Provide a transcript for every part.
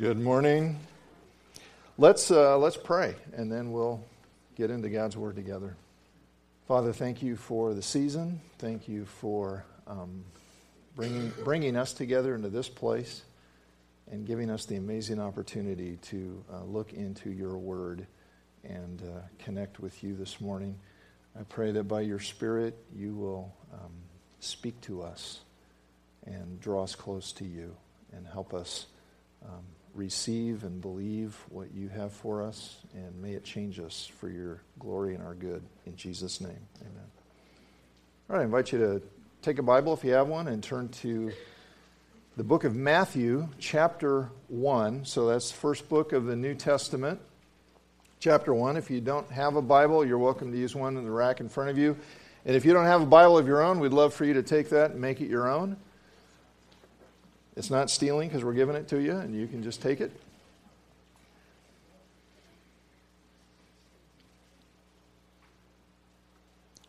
Good morning. Let's, uh, let's pray, and then we'll get into God's Word together. Father, thank you for the season. Thank you for um, bringing, bringing us together into this place and giving us the amazing opportunity to uh, look into your Word and uh, connect with you this morning. I pray that by your Spirit you will um, speak to us and draw us close to you and help us. Um, receive and believe what you have for us, and may it change us for your glory and our good. In Jesus' name, amen. All right, I invite you to take a Bible if you have one and turn to the book of Matthew, chapter 1. So that's the first book of the New Testament, chapter 1. If you don't have a Bible, you're welcome to use one in the rack in front of you. And if you don't have a Bible of your own, we'd love for you to take that and make it your own. It's not stealing because we're giving it to you and you can just take it.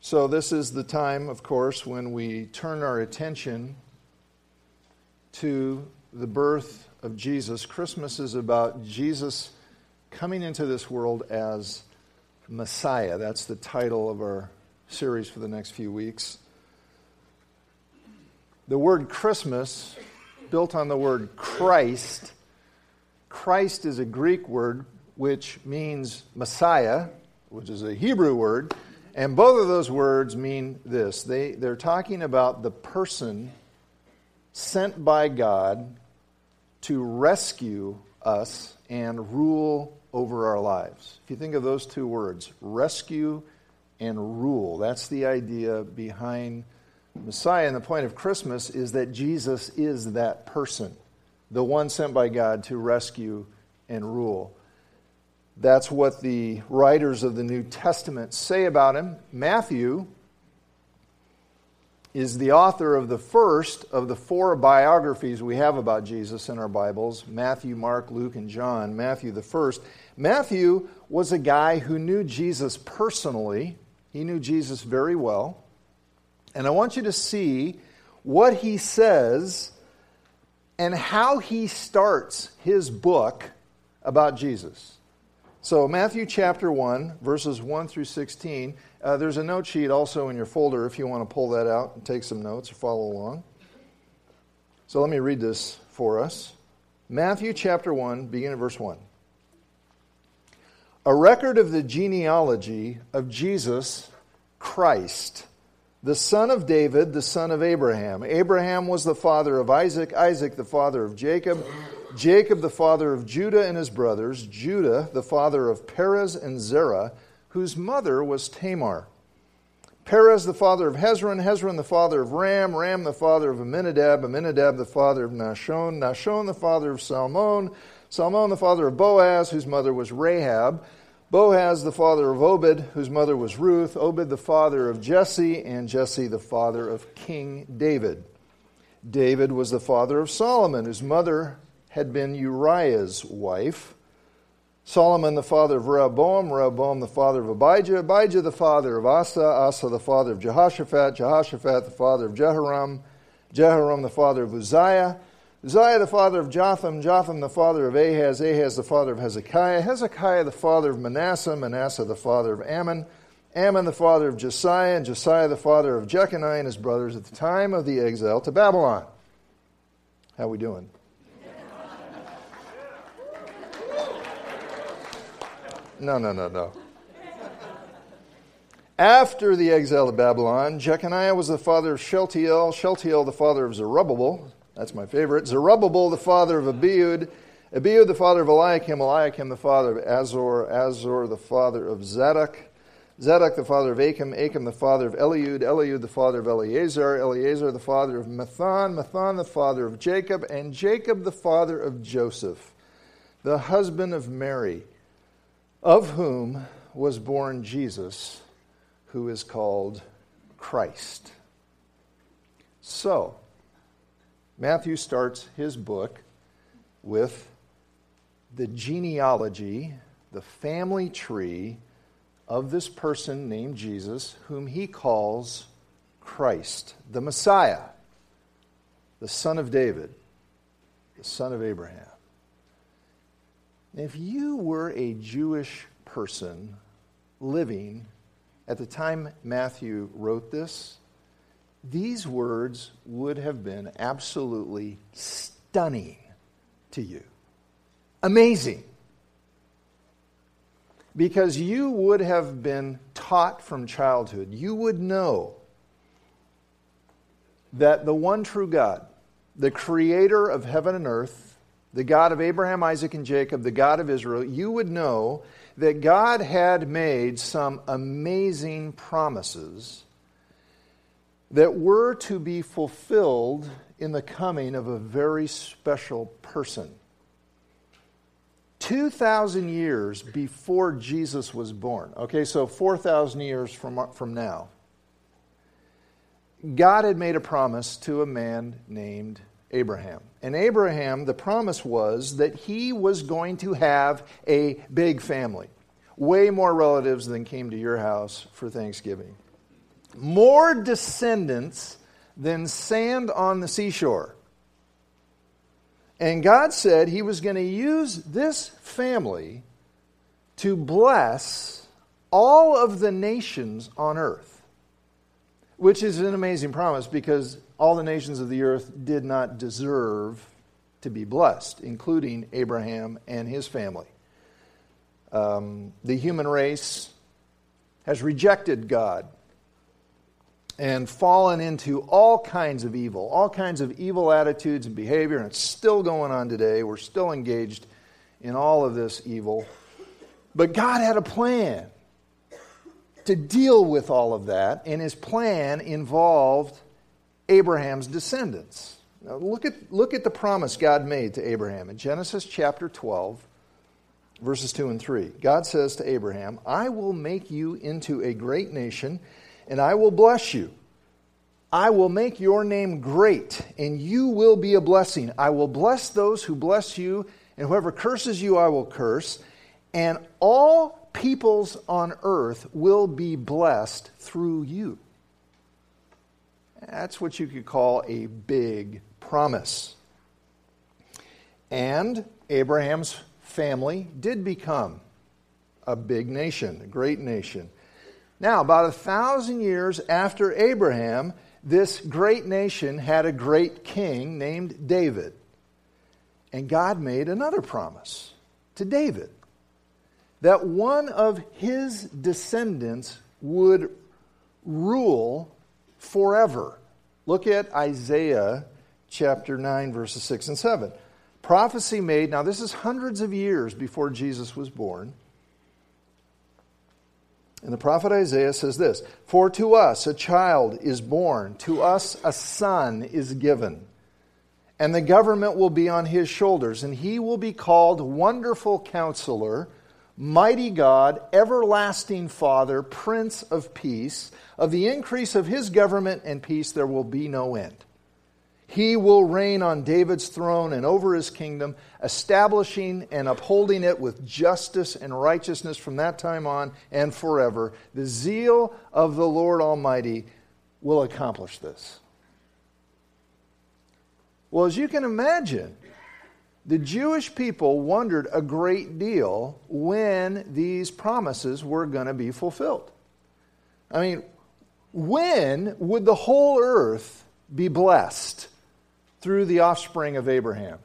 So, this is the time, of course, when we turn our attention to the birth of Jesus. Christmas is about Jesus coming into this world as Messiah. That's the title of our series for the next few weeks. The word Christmas built on the word Christ. Christ is a Greek word which means Messiah, which is a Hebrew word, and both of those words mean this. They, they're talking about the person sent by God to rescue us and rule over our lives. If you think of those two words, rescue and rule, that's the idea behind Messiah and the point of Christmas is that Jesus is that person, the one sent by God to rescue and rule. That's what the writers of the New Testament say about him. Matthew is the author of the first of the four biographies we have about Jesus in our Bibles Matthew, Mark, Luke, and John. Matthew, the first. Matthew was a guy who knew Jesus personally, he knew Jesus very well. And I want you to see what he says and how he starts his book about Jesus. So, Matthew chapter 1, verses 1 through 16. Uh, there's a note sheet also in your folder if you want to pull that out and take some notes or follow along. So, let me read this for us. Matthew chapter 1, beginning at verse 1. A record of the genealogy of Jesus Christ the son of David, the son of Abraham. Abraham was the father of Isaac, Isaac the father of Jacob, Jacob the father of Judah and his brothers, Judah the father of Perez and Zerah, whose mother was Tamar. Perez the father of Hezron, Hezron the father of Ram, Ram the father of Amminadab, Amminadab the father of Nahshon, Nahshon the father of Salmon, Salmon the father of Boaz, whose mother was Rahab, Boaz, the father of Obed, whose mother was Ruth, Obed, the father of Jesse, and Jesse, the father of King David. David was the father of Solomon, whose mother had been Uriah's wife. Solomon, the father of Rehoboam, Rehoboam, the father of Abijah, Abijah, the father of Asa, Asa, the father of Jehoshaphat, Jehoshaphat, the father of Jehoram, Jehoram, the father of Uzziah, Uzziah the father of Jotham, Jotham the father of Ahaz, Ahaz the father of Hezekiah, Hezekiah the father of Manasseh, Manasseh the father of Amon, Amon the father of Josiah, and Josiah the father of Jeconiah and his brothers at the time of the exile to Babylon. How we doing? No, no, no, no. After the exile to Babylon, Jeconiah was the father of Shealtiel, Shealtiel the father of Zerubbabel, that's my favorite. Zerubbabel, the father of Abiud. Abiud, the father of Eliakim. Eliakim, the father of Azor. Azor, the father of Zadok. Zadok, the father of Achim. Achim, the father of Eliud. Eliud, the father of Eleazar. Eleazar, the father of Matthan. Matthan, the father of Jacob. And Jacob, the father of Joseph, the husband of Mary, of whom was born Jesus, who is called Christ. So, Matthew starts his book with the genealogy, the family tree of this person named Jesus, whom he calls Christ, the Messiah, the son of David, the son of Abraham. If you were a Jewish person living at the time Matthew wrote this, these words would have been absolutely stunning to you. Amazing. Because you would have been taught from childhood, you would know that the one true God, the creator of heaven and earth, the God of Abraham, Isaac, and Jacob, the God of Israel, you would know that God had made some amazing promises that were to be fulfilled in the coming of a very special person. 2,000 years before Jesus was born. Okay, so 4,000 years from, from now. God had made a promise to a man named Abraham. And Abraham, the promise was that he was going to have a big family, way more relatives than came to your house for Thanksgiving, more descendants than sand on the seashore. And God said he was going to use this family to bless all of the nations on earth, which is an amazing promise because all the nations of the earth did not deserve to be blessed, including Abraham and his family. Um, the human race has rejected God and fallen into all kinds of evil, all kinds of evil attitudes and behavior, and it's still going on today. We're still engaged in all of this evil. But God had a plan to deal with all of that, and his plan involved Abraham's descendants. Now look at, look at the promise God made to Abraham in Genesis chapter 12, verses 2 and 3. God says to Abraham, I will make you into a great nation, and I will bless you. I will make your name great, and you will be a blessing. I will bless those who bless you, and whoever curses you, I will curse. And all peoples on earth will be blessed through you. That's what you could call a big promise. And Abraham's family did become a big nation, a great nation. Now, about a thousand years after Abraham, this great nation had a great king named David. And God made another promise to David that one of his descendants would rule forever. Look at Isaiah chapter 9, verses 6 and 7. Prophecy made, now this is hundreds of years before Jesus was born. And the prophet Isaiah says this For to us a child is born, to us a son is given, and the government will be on his shoulders, and he will be called Wonderful Counselor Mighty God, everlasting Father, Prince of Peace. Of the increase of his government and peace there will be no end. He will reign on David's throne and over his kingdom, establishing and upholding it with justice and righteousness from that time on and forever. The zeal of the Lord Almighty will accomplish this. Well, as you can imagine, the Jewish people wondered a great deal when these promises were going to be fulfilled. I mean, when would the whole earth be blessed through the offspring of Abraham?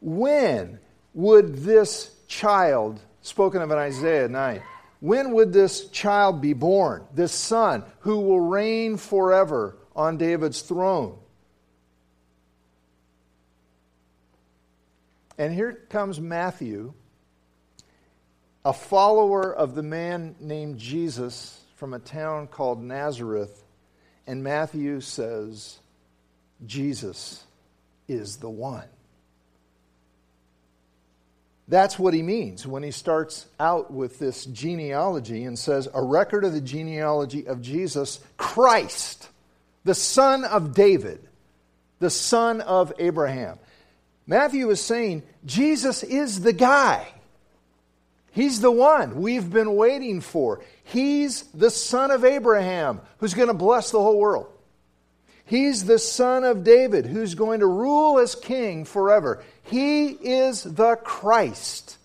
When would this child, spoken of in Isaiah 9, when would this child be born, this son who will reign forever on David's throne? And here comes Matthew, a follower of the man named Jesus from a town called Nazareth. And Matthew says, Jesus is the one. That's what he means when he starts out with this genealogy and says, A record of the genealogy of Jesus Christ, the son of David, the son of Abraham. Matthew is saying Jesus is the guy. He's the one we've been waiting for. He's the son of Abraham who's going to bless the whole world. He's the son of David who's going to rule as king forever. He is the Christ.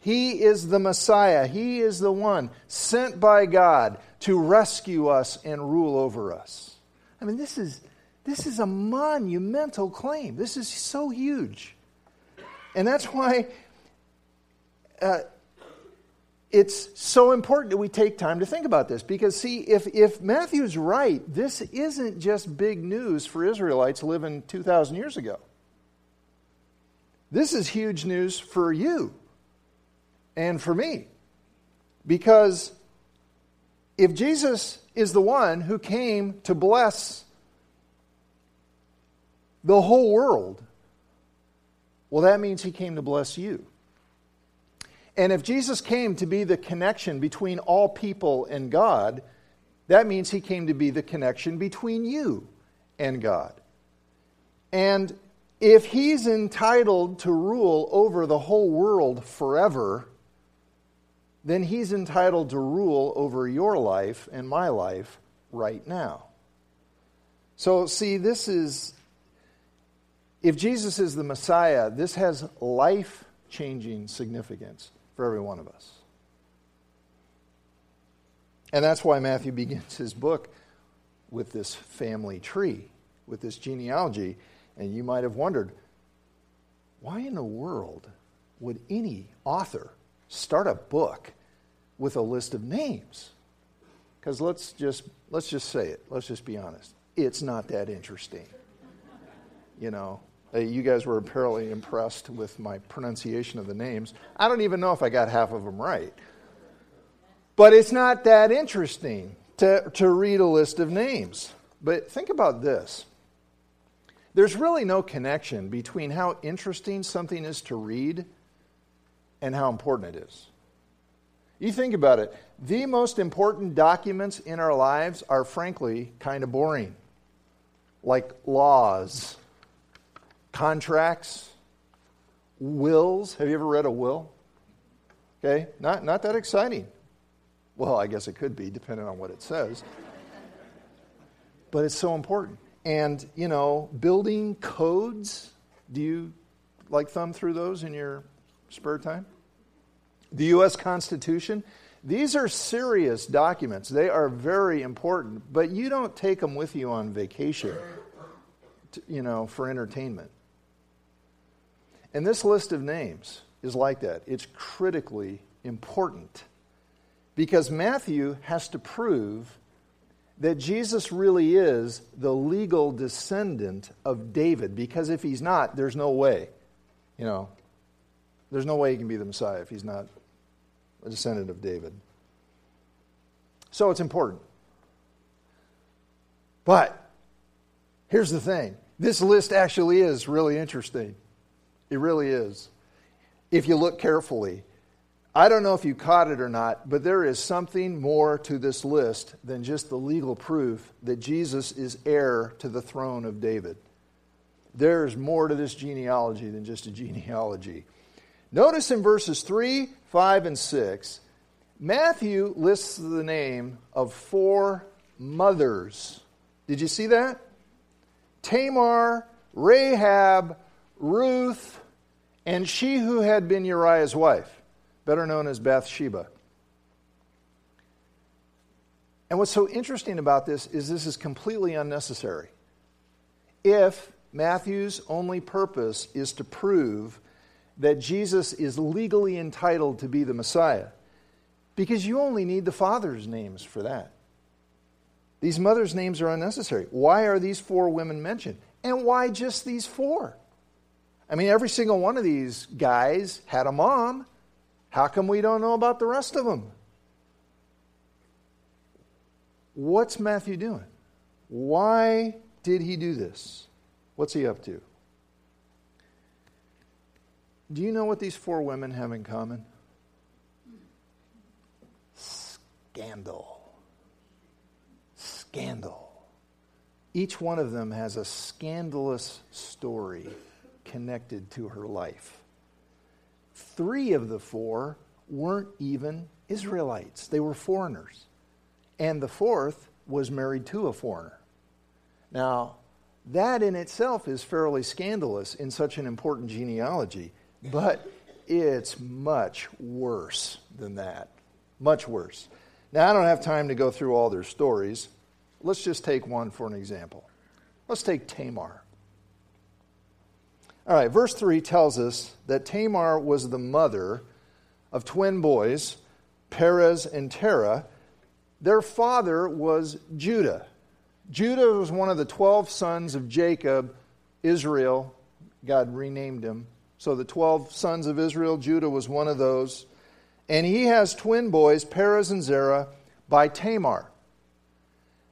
He is the Messiah. He is the one sent by God to rescue us and rule over us. I mean, this is, this is a monumental claim. This is so huge. And that's why uh, it's so important that we take time to think about this. Because, see, if, if Matthew's right, this isn't just big news for Israelites living 2,000 years ago. This is huge news for you and for me. Because if Jesus is the one who came to bless the whole world, well, that means he came to bless you. And if Jesus came to be the connection between all people and God, that means he came to be the connection between you and God. And if he's entitled to rule over the whole world forever, then he's entitled to rule over your life and my life right now. So, see, this is, if Jesus is the Messiah, this has life changing significance for every one of us. And that's why Matthew begins his book with this family tree, with this genealogy. And you might have wondered, why in the world would any author start a book with a list of names. Because let's just, let's just say it. Let's just be honest. It's not that interesting. You know, uh, you guys were apparently impressed with my pronunciation of the names. I don't even know if I got half of them right. But it's not that interesting to, to read a list of names. But think about this there's really no connection between how interesting something is to read and how important it is. You think about it. The most important documents in our lives are, frankly, kind of boring, like laws, contracts, wills. Have you ever read a will? Okay, not, not that exciting. Well, I guess it could be, depending on what it says. but it's so important. And, you know, building codes, do you like thumb through those in your spare time? the U.S. Constitution, these are serious documents. They are very important, but you don't take them with you on vacation, to, you know, for entertainment. And this list of names is like that. It's critically important because Matthew has to prove that Jesus really is the legal descendant of David because if he's not, there's no way, you know, there's no way he can be the Messiah if he's not a descendant of David. So it's important. But here's the thing this list actually is really interesting. It really is. If you look carefully, I don't know if you caught it or not, but there is something more to this list than just the legal proof that Jesus is heir to the throne of David. There's more to this genealogy than just a genealogy. Notice in verses 3, 5, and 6, Matthew lists the name of four mothers. Did you see that? Tamar, Rahab, Ruth, and she who had been Uriah's wife, better known as Bathsheba. And what's so interesting about this is this is completely unnecessary. If Matthew's only purpose is to prove that Jesus is legally entitled to be the Messiah because you only need the father's names for that. These mothers' names are unnecessary. Why are these four women mentioned? And why just these four? I mean, every single one of these guys had a mom. How come we don't know about the rest of them? What's Matthew doing? Why did he do this? What's he up to? Do you know what these four women have in common? Scandal. Scandal. Each one of them has a scandalous story connected to her life. Three of the four weren't even Israelites, they were foreigners. And the fourth was married to a foreigner. Now, that in itself is fairly scandalous in such an important genealogy, but it's much worse than that. Much worse. Now, I don't have time to go through all their stories. Let's just take one for an example. Let's take Tamar. All right, verse 3 tells us that Tamar was the mother of twin boys, Perez and Terah. Their father was Judah. Judah was one of the 12 sons of Jacob, Israel. God renamed him. So the 12 sons of Israel, Judah was one of those. And he has twin boys, Perez and Zerah, by Tamar.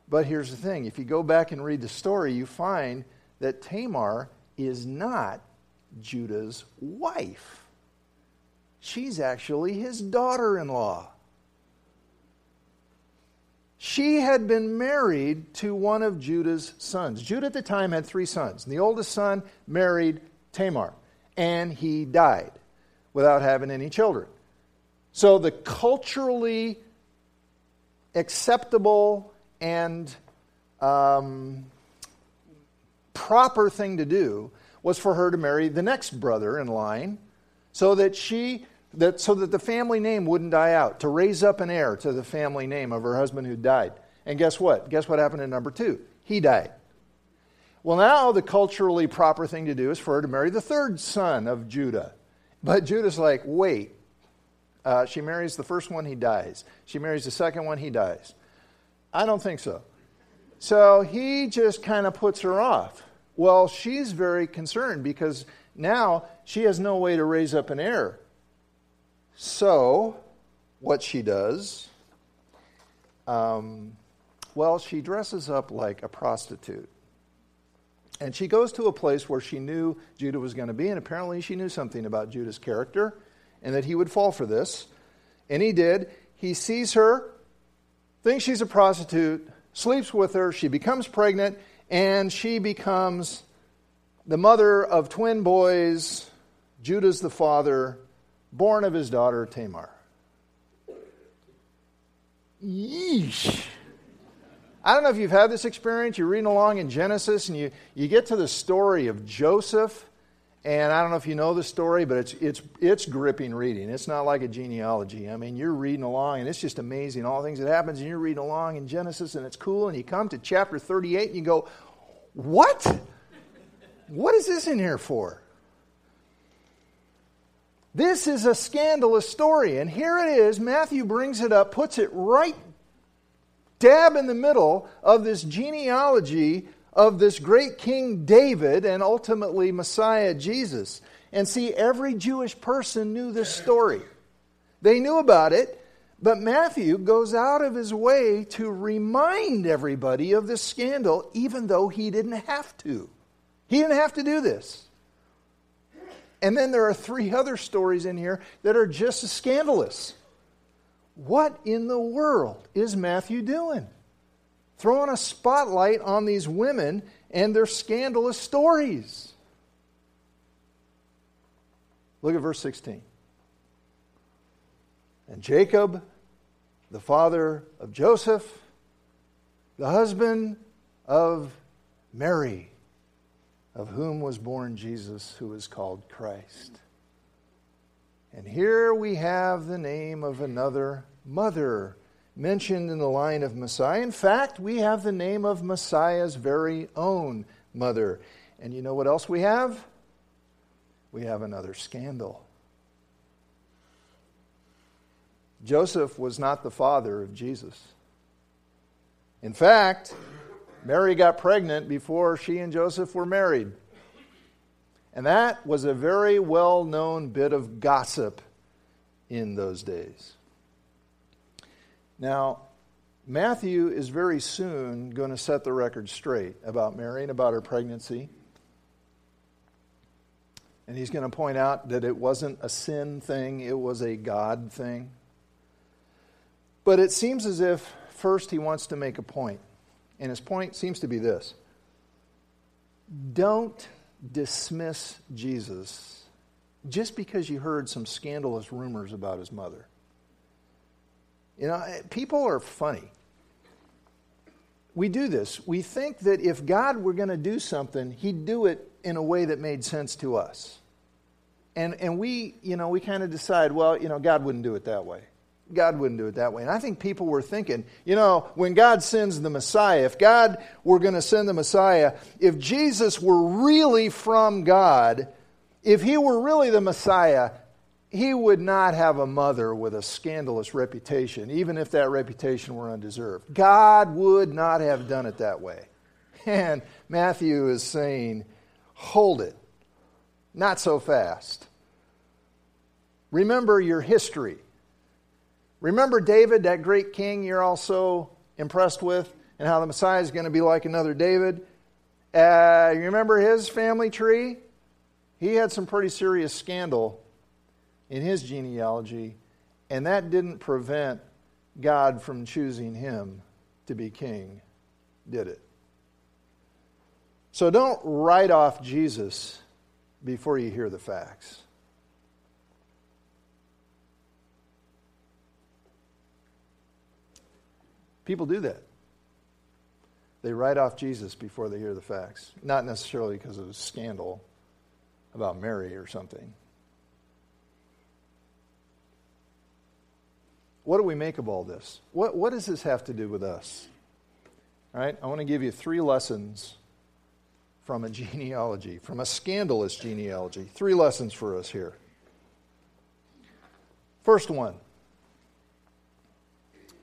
But here's the thing if you go back and read the story, you find that Tamar is not Judah's wife. She's actually his daughter in law. She had been married to one of Judah's sons. Judah at the time had three sons. And the oldest son married Tamar, and he died without having any children. So the culturally acceptable and um, proper thing to do was for her to marry the next brother in line so that she that so that the family name wouldn't die out to raise up an heir to the family name of her husband who died. And guess what? Guess what happened in number two? He died. Well now the culturally proper thing to do is for her to marry the third son of judah. But judah's like wait uh, she marries the first one he dies. She marries the second one he dies. I don't think so so he just kind of puts her off well, she's very concerned because now she has no way to raise up an heir. So, what she does, um, well, she dresses up like a prostitute. And she goes to a place where she knew Judah was going to be, and apparently she knew something about Judah's character and that he would fall for this. And he did. He sees her, thinks she's a prostitute, sleeps with her, she becomes pregnant, and she becomes the mother of twin boys. Judah's the father, born of his daughter Tamar. Yeesh. I don't know if you've had this experience. You're reading along in Genesis and you, you get to the story of Joseph. And I don't know if you know the story, but it's, it's, it's gripping reading. It's not like a genealogy. I mean, you're reading along and it's just amazing, all the things that happens, and you're reading along in Genesis and it's cool, and you come to chapter 38 and you go, What? What is this in here for? This is a scandalous story, and here it is. Matthew brings it up, puts it right dab in the middle of this genealogy of this great King David and ultimately Messiah Jesus. And see, every Jewish person knew this story. They knew about it, but Matthew goes out of his way to remind everybody of this scandal, even though he didn't have to. He didn't have to do this. And then there are three other stories in here that are just as scandalous. What in the world is Matthew doing? Throwing a spotlight on these women and their scandalous stories. Look at verse 16. And Jacob, the father of Joseph, the husband of Mary, of whom was born Jesus, who is called Christ. And here we have the name of another mother mentioned in the line of Messiah. In fact, we have the name of Messiah's very own mother. And you know what else we have? We have another scandal. Joseph was not the father of Jesus. In fact, Mary got pregnant before she and Joseph were married. And that was a very well known bit of gossip in those days. Now, Matthew is very soon going to set the record straight about Mary and about her pregnancy. And he's going to point out that it wasn't a sin thing, it was a God thing. But it seems as if first he wants to make a point. And his point seems to be this don't dismiss Jesus just because you heard some scandalous rumors about his mother. You know, eh, people are funny. we do this. We think that if God were going to do something, He'd do it in a way that made sense to us. And, and we, you know, we kind of decide, well, you know, God wouldn't do it that way. God wouldn't do it that way. And I think people were thinking, you know, when God sends the Messiah, if God were going to send the Messiah, if Jesus were really from God, if he were really the Messiah, he would not have a mother with a scandalous reputation, even if that reputation were undeserved. God would not have done it that way. And Matthew is saying, hold it. Not so fast. Remember your history. Remember David, that great king you're also impressed with, and how the Messiah is going to be like another David? Uh, you remember his family tree? He had some pretty serious scandal in his genealogy, and that didn't prevent God from choosing him to be king, did it? So don't write off Jesus before you hear the facts. People do that. They write off Jesus before they hear the facts. Not necessarily because of a scandal about Mary or something. What do we make of all this? What, what does this have to do with us? All right, I want to give you three lessons from a genealogy, from a scandalous genealogy. Three lessons for us here. First one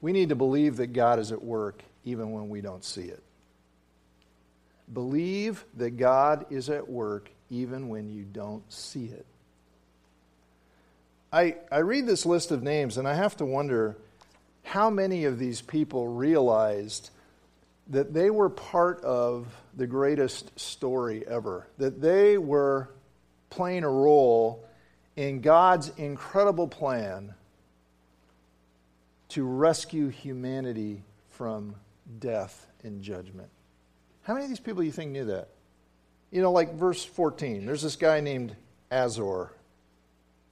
we need to believe that God is at work even when we don't see it. Believe that God is at work even when you don't see it. I, I read this list of names and I have to wonder how many of these people realized that they were part of the greatest story ever, that they were playing a role in God's incredible plan to rescue humanity from death and judgment. How many of these people do you think knew that? You know, like verse 14, there's this guy named Azor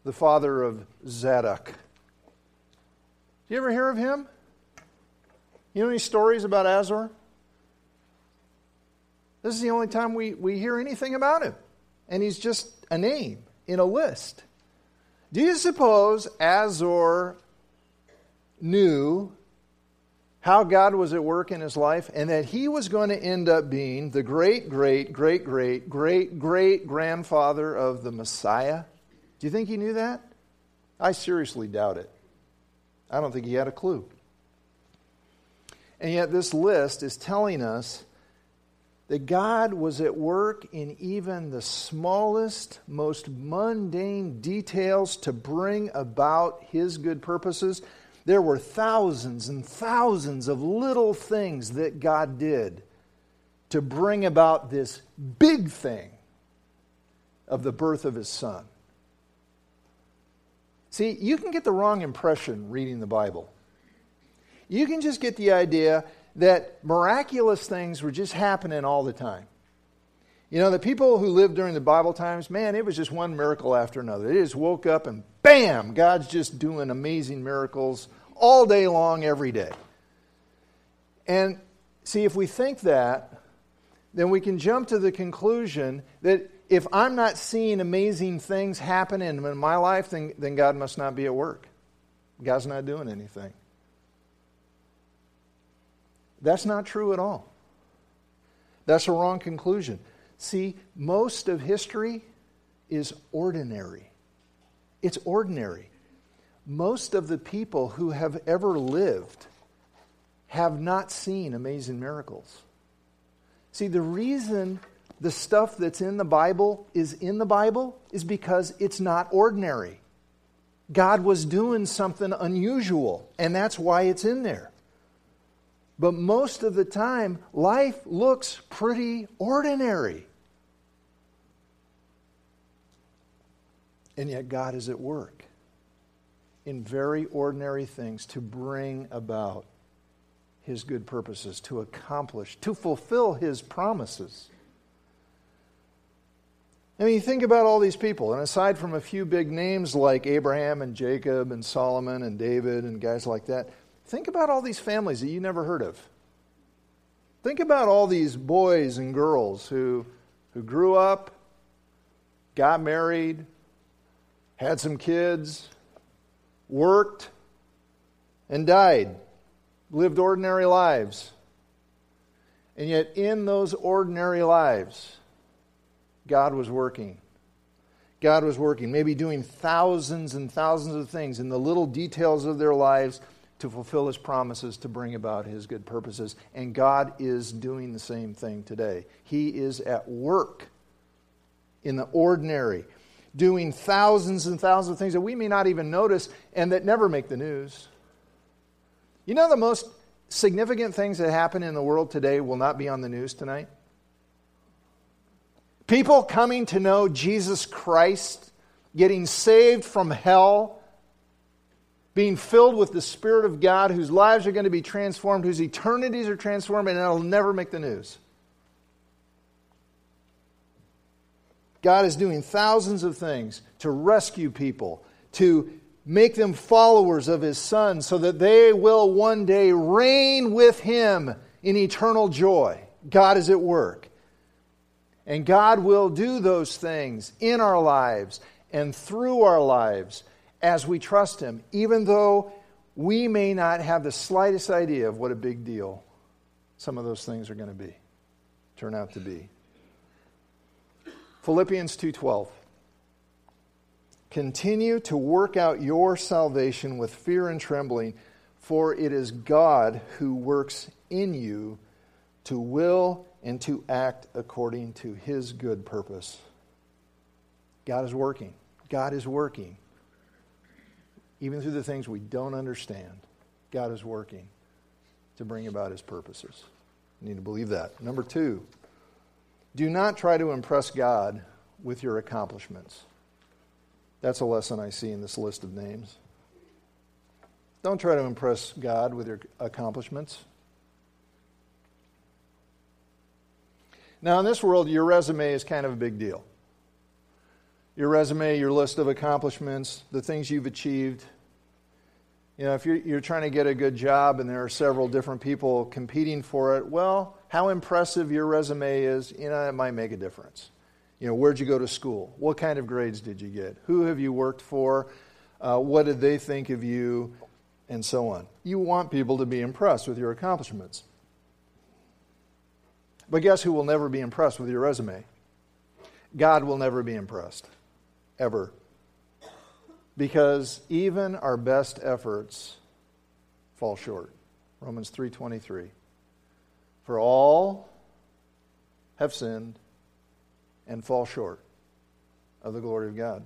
the father of Zadok. Do you ever hear of him? You know any stories about Azor? This is the only time we, we hear anything about him. And he's just a name in a list. Do you suppose Azor knew how God was at work in his life and that he was going to end up being the great, great, great, great, great, great grandfather of the Messiah? Do you think he knew that? I seriously doubt it. I don't think he had a clue. And yet, this list is telling us that God was at work in even the smallest, most mundane details to bring about his good purposes. There were thousands and thousands of little things that God did to bring about this big thing of the birth of his son. See, you can get the wrong impression reading the Bible. You can just get the idea that miraculous things were just happening all the time. You know, the people who lived during the Bible times, man, it was just one miracle after another. They just woke up and bam, God's just doing amazing miracles all day long, every day. And see, if we think that, then we can jump to the conclusion that if I'm not seeing amazing things happen in my life, then, then God must not be at work. God's not doing anything. That's not true at all. That's a wrong conclusion. See, most of history is ordinary. It's ordinary. Most of the people who have ever lived have not seen amazing miracles. See, the reason the stuff that's in the Bible is in the Bible is because it's not ordinary. God was doing something unusual, and that's why it's in there. But most of the time, life looks pretty ordinary. And yet, God is at work in very ordinary things to bring about His good purposes, to accomplish, to fulfill His promises. I mean, think about all these people, and aside from a few big names like Abraham and Jacob and Solomon and David and guys like that, think about all these families that you never heard of. Think about all these boys and girls who, who grew up, got married, had some kids, worked, and died, lived ordinary lives. And yet, in those ordinary lives, God was working. God was working, maybe doing thousands and thousands of things in the little details of their lives to fulfill his promises to bring about his good purposes. And God is doing the same thing today. He is at work in the ordinary, doing thousands and thousands of things that we may not even notice and that never make the news. You know, the most significant things that happen in the world today will not be on the news tonight? People coming to know Jesus Christ, getting saved from hell being filled with the Spirit of God, whose lives are going to be transformed, whose eternities are transformed, and it'll never make the news. God is doing thousands of things to rescue people, to make them followers of His Son, so that they will one day reign with Him in eternal joy. God is at work. And God will do those things in our lives and through our lives as we trust Him, even though we may not have the slightest idea of what a big deal some of those things are going to be, turn out to be. Philippians 2:12 Continue to work out your salvation with fear and trembling, for it is God who works in you to will and to act according to his good purpose. God is working. God is working even through the things we don't understand, God is working to bring about his purposes. You need to believe that. Number two, do not try to impress God with your accomplishments. That's a lesson I see in this list of names. Don't try to impress God with your accomplishments. Now, in this world, your resume is kind of a big deal your resume, your list of accomplishments, the things you've achieved. You know, if you're, you're trying to get a good job and there are several different people competing for it, well, how impressive your resume is, you know, it might make a difference. You know, where'd you go to school? What kind of grades did you get? Who have you worked for? Uh, what did they think of you? And so on. You want people to be impressed with your accomplishments. But guess who will never be impressed with your resume? God will never be impressed ever. Because even our best efforts fall short. Romans 3:23. For all have sinned and fall short of the glory of God.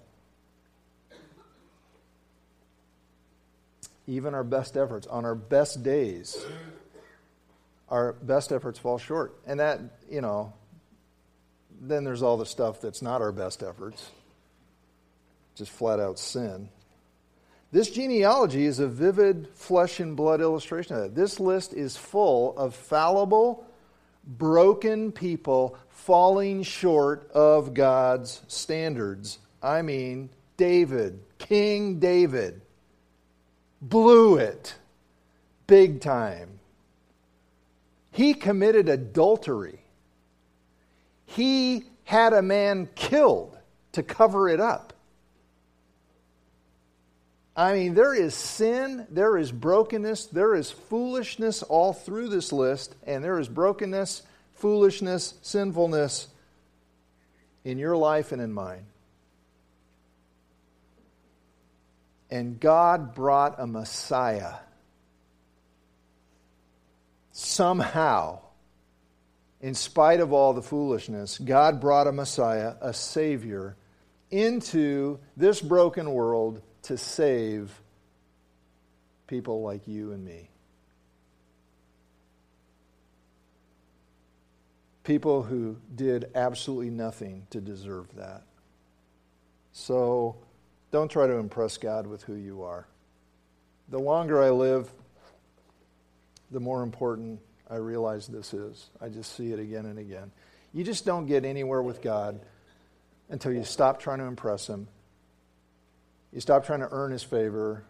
Even our best efforts on our best days our best efforts fall short. And that, you know, then there's all the stuff that's not our best efforts just flat out sin. This genealogy is a vivid flesh and blood illustration of that. This list is full of fallible, broken people falling short of God's standards. I mean, David, King David, blew it big time. He committed adultery. He had a man killed to cover it up. I mean, there is sin, there is brokenness, there is foolishness all through this list, and there is brokenness, foolishness, sinfulness in your life and in mine. And God brought a Messiah. Somehow, in spite of all the foolishness, God brought a Messiah, a Savior, into this broken world to save people like you and me. People who did absolutely nothing to deserve that. So don't try to impress God with who you are. The longer I live, the more important I realize this is. I just see it again and again. You just don't get anywhere with God until you stop trying to impress Him, you stop trying to earn His favor,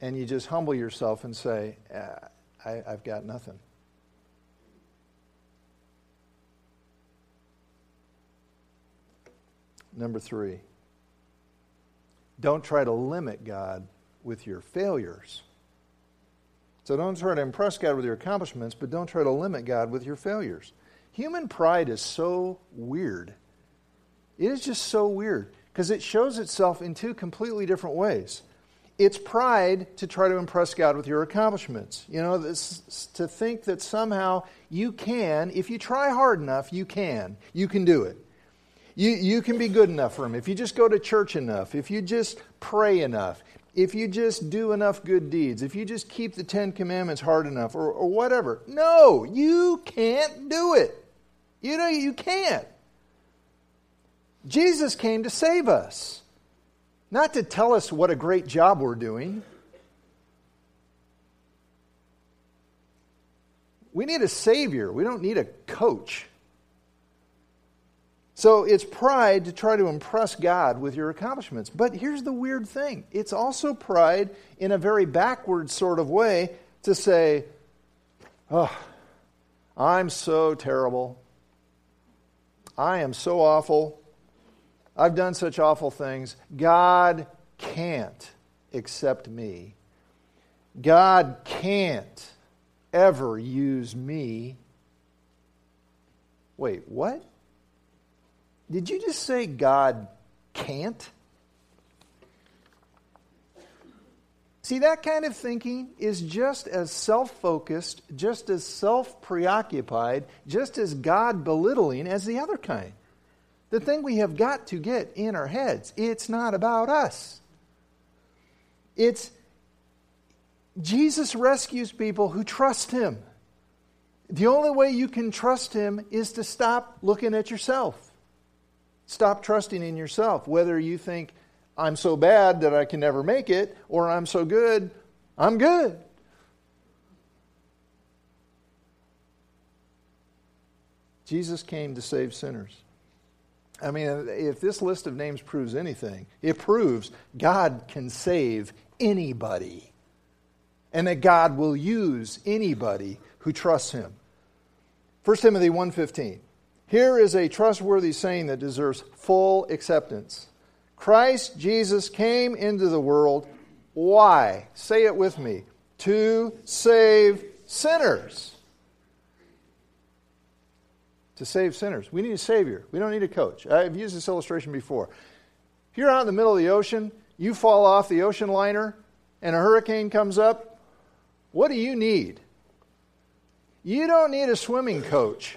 and you just humble yourself and say, I, have got nothing. Number three, don't try to limit God with your failures. So don't try to impress God with your accomplishments, but don't try to limit God with your failures. Human pride is so weird. It is just so weird because it shows itself in two completely different ways. It's pride to try to impress God with your accomplishments. You know, this, to think that somehow you can, if you try hard enough, you can. You can do it. You, you can be good enough for Him. If you just go to church enough, if you just pray enough, if you just do enough good deeds, if you just keep the Ten Commandments hard enough, or, or whatever. No, you can't do it. You know, you can't. Jesus came to save us, not to tell us what a great job we're doing. We need a Savior, we don't need a coach. So it's pride to try to impress God with your accomplishments. But here's the weird thing it's also pride in a very backward sort of way to say, oh, I'm so terrible. I am so awful. I've done such awful things. God can't accept me. God can't ever use me. Wait, what? Did you just say God can't? See, that kind of thinking is just as self focused, just as self preoccupied, just as God belittling as the other kind. The thing we have got to get in our heads it's not about us. It's Jesus rescues people who trust Him. The only way you can trust Him is to stop looking at yourself. Stop trusting in yourself, whether you think, I'm so bad that I can never make it, or I'm so good, I'm good. Jesus came to save sinners. I mean, if this list of names proves anything, it proves God can save anybody and that God will use anybody who trusts him. 1 Timothy 1:15. Here is a trustworthy saying that deserves full acceptance. Christ Jesus came into the world. Why? Say it with me. To save sinners. To save sinners. We need a Savior. We don't need a coach. I've used this illustration before. If you're out in the middle of the ocean, you fall off the ocean liner, and a hurricane comes up, what do you need? You don't need a swimming coach.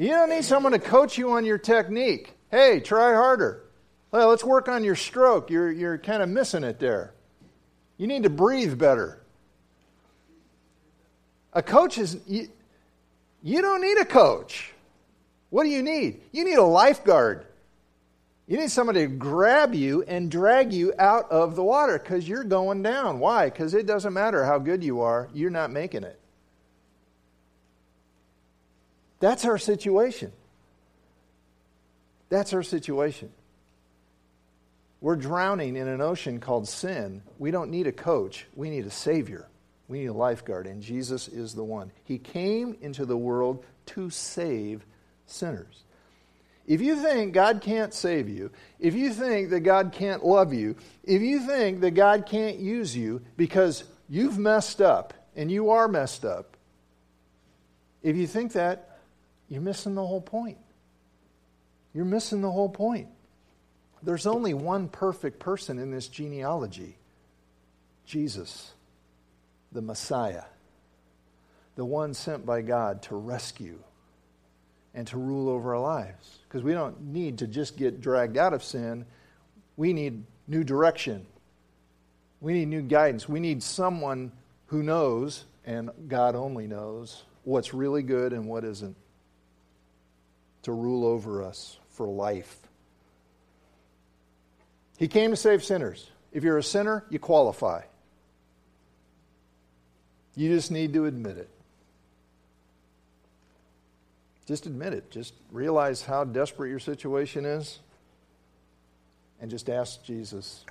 You don't need someone to coach you on your technique. Hey, try harder. Well, let's work on your stroke. You're, you're kind of missing it there. You need to breathe better. A coach is, you, you don't need a coach. What do you need? You need a lifeguard. You need somebody to grab you and drag you out of the water because you're going down. Why? Because it doesn't matter how good you are, you're not making it. That's our situation. That's our situation. We're drowning in an ocean called sin. We don't need a coach, we need a Savior. We need a lifeguard, and Jesus is the one. He came into the world to save sinners. If you think God can't save you, if you think that God can't love you, if you think that God can't use you because you've messed up and you are messed up, if you think that, you're missing the whole point. You're missing the whole point. There's only one perfect person in this genealogy Jesus, the Messiah, the one sent by God to rescue and to rule over our lives. Because we don't need to just get dragged out of sin, we need new direction. We need new guidance. We need someone who knows, and God only knows, what's really good and what isn't, to rule over us for life. He came to save sinners. If you're a sinner, you qualify. You just need to admit it. Just admit it. Just realize how desperate your situation is and just ask Jesus.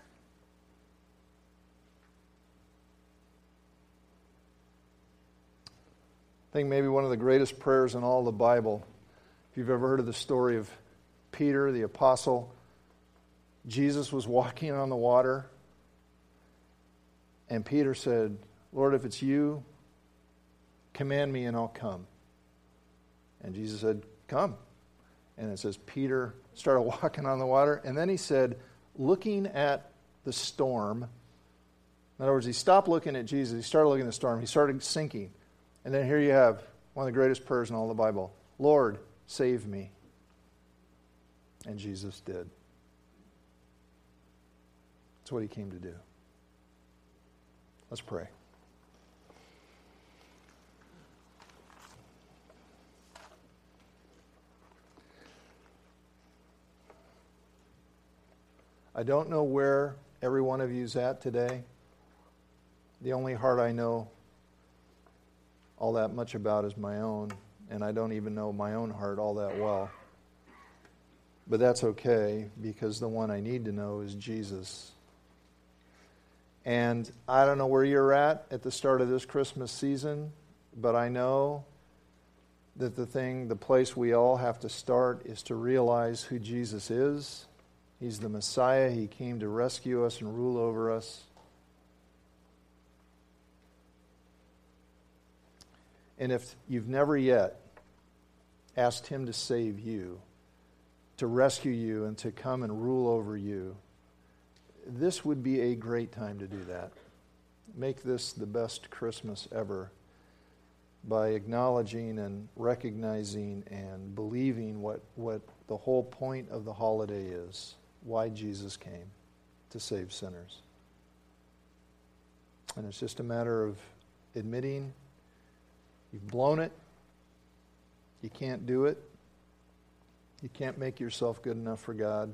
I think maybe one of the greatest prayers in all the Bible, you've ever heard of the story of Peter, the apostle, Jesus was walking on the water. And Peter said, Lord, if it's you, command me and I'll come. And Jesus said, Come. And it says, Peter started walking on the water. And then he said, looking at the storm. In other words, he stopped looking at Jesus. He started looking at the storm. He started sinking. And then here you have one of the greatest prayers in all the Bible Lord, save me. And Jesus did. That's what he came to do. Let's pray. I don't know where every one of you is at today. The only heart I know all that much about is my own, and I don't even know my own heart all that well. But that's okay because the one I need to know is Jesus. And I don't know where you're at at the start of this Christmas season, but I know that the thing, the place we all have to start is to realize who Jesus is. He's the Messiah. He came to rescue us and rule over us. And if you've never yet asked Him to save you, to rescue you, and to come and rule over you, this would be a great time to do that. Make this the best Christmas ever by acknowledging and recognizing and believing what, what the whole point of the holiday is why Jesus came to save sinners. And it's just a matter of admitting you've blown it, you can't do it, you can't make yourself good enough for God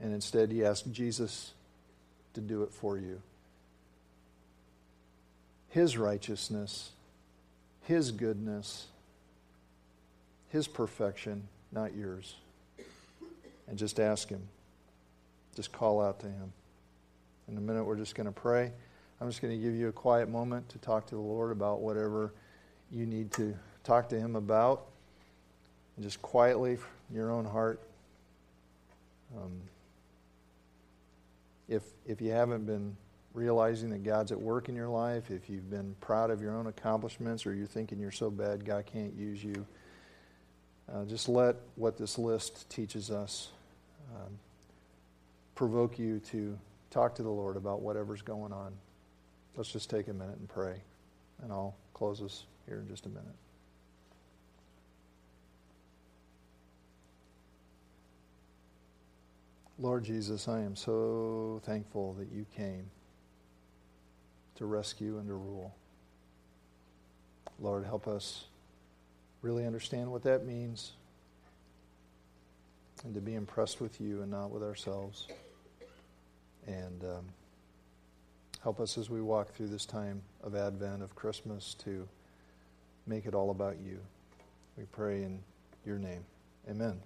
and instead you ask Jesus to do it for you. His righteousness, His goodness, His perfection, not yours. And just ask Him. Just call out to Him. In a minute, we're just going to pray. I'm just going to give you a quiet moment to talk to the Lord about whatever you need to talk to Him about. Just quietly, your own heart. Um, if, if you haven't been realizing that God's at work in your life, if you've been proud of your own accomplishments, or you're thinking you're so bad God can't use you, uh, just let what this list teaches us um, provoke you to talk to the Lord about whatever's going on. Let's just take a minute and pray, and I'll close us here in just a minute. Lord Jesus, I am so thankful that you came to rescue and to rule. Lord, help us really understand what that means and to be impressed with you and not with ourselves. And um, help us as we walk through this time of Advent, of Christmas, to make it all about you. We pray in your name. Amen.